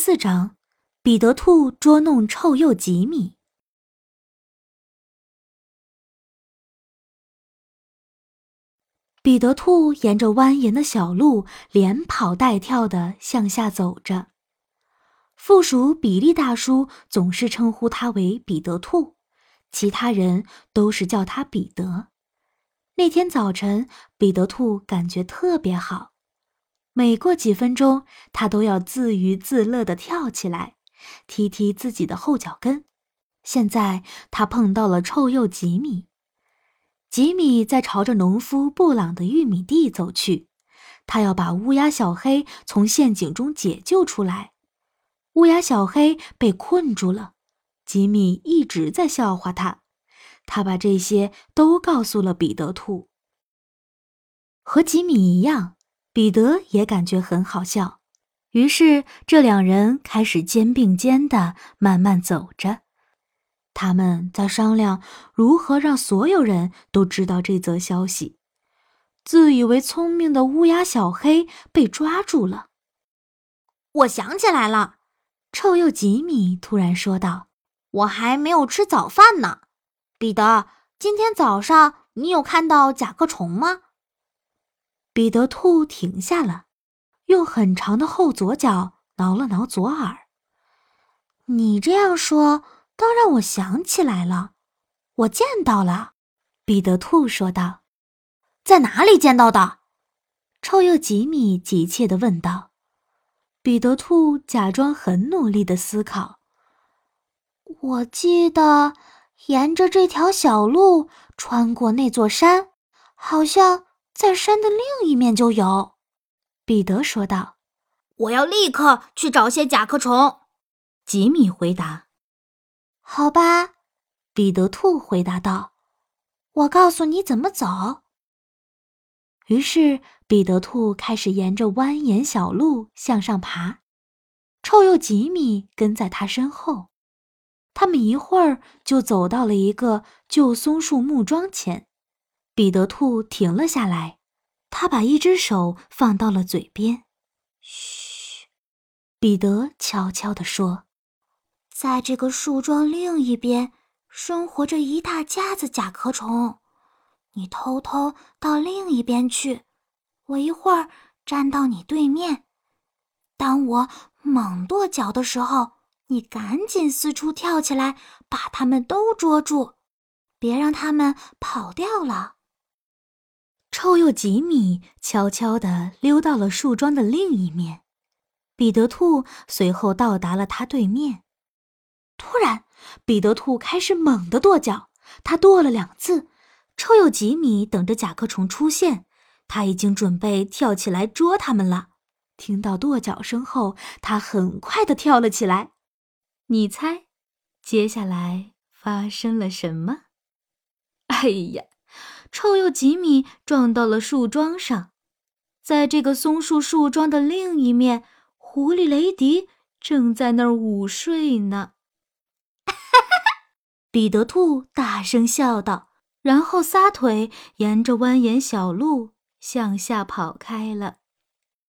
四章，彼得兔捉弄臭鼬吉米。彼得兔沿着蜿蜒的小路，连跑带跳的向下走着。附属比利大叔总是称呼他为彼得兔，其他人都是叫他彼得。那天早晨，彼得兔感觉特别好。每过几分钟，他都要自娱自乐地跳起来，踢踢自己的后脚跟。现在他碰到了臭鼬吉米，吉米在朝着农夫布朗的玉米地走去，他要把乌鸦小黑从陷阱中解救出来。乌鸦小黑被困住了，吉米一直在笑话他，他把这些都告诉了彼得兔。和吉米一样。彼得也感觉很好笑，于是这两人开始肩并肩的慢慢走着。他们在商量如何让所有人都知道这则消息。自以为聪明的乌鸦小黑被抓住了。我想起来了，臭鼬吉米突然说道：“我还没有吃早饭呢。彼得，今天早上你有看到甲壳虫吗？”彼得兔停下了，用很长的后左脚挠了挠左耳。你这样说，倒让我想起来了，我见到了。彼得兔说道：“在哪里见到的？”臭鼬吉米急切地问道。彼得兔假装很努力地思考：“我记得沿着这条小路穿过那座山，好像……”在山的另一面就有，彼得说道：“我要立刻去找些甲壳虫。”吉米回答：“好吧。”彼得兔回答道：“我告诉你怎么走。”于是彼得兔开始沿着蜿蜒小路向上爬，臭鼬吉米跟在他身后。他们一会儿就走到了一个旧松树木桩前。彼得兔停了下来，他把一只手放到了嘴边。嘘，彼得悄悄地说：“在这个树桩另一边，生活着一大家子甲壳虫。你偷偷到另一边去，我一会儿站到你对面。当我猛跺脚的时候，你赶紧四处跳起来，把他们都捉住，别让他们跑掉了。”臭鼬吉米悄悄地溜到了树桩的另一面，彼得兔随后到达了他对面。突然，彼得兔开始猛地跺脚，他跺了两次。臭鼬吉米等着甲壳虫出现，他已经准备跳起来捉它们了。听到跺脚声后，他很快地跳了起来。你猜，接下来发生了什么？哎呀！臭鼬吉米撞到了树桩上，在这个松树树桩的另一面，狐狸雷迪正在那儿午睡呢。彼得兔大声笑道，然后撒腿沿着蜿蜒小路向下跑开了。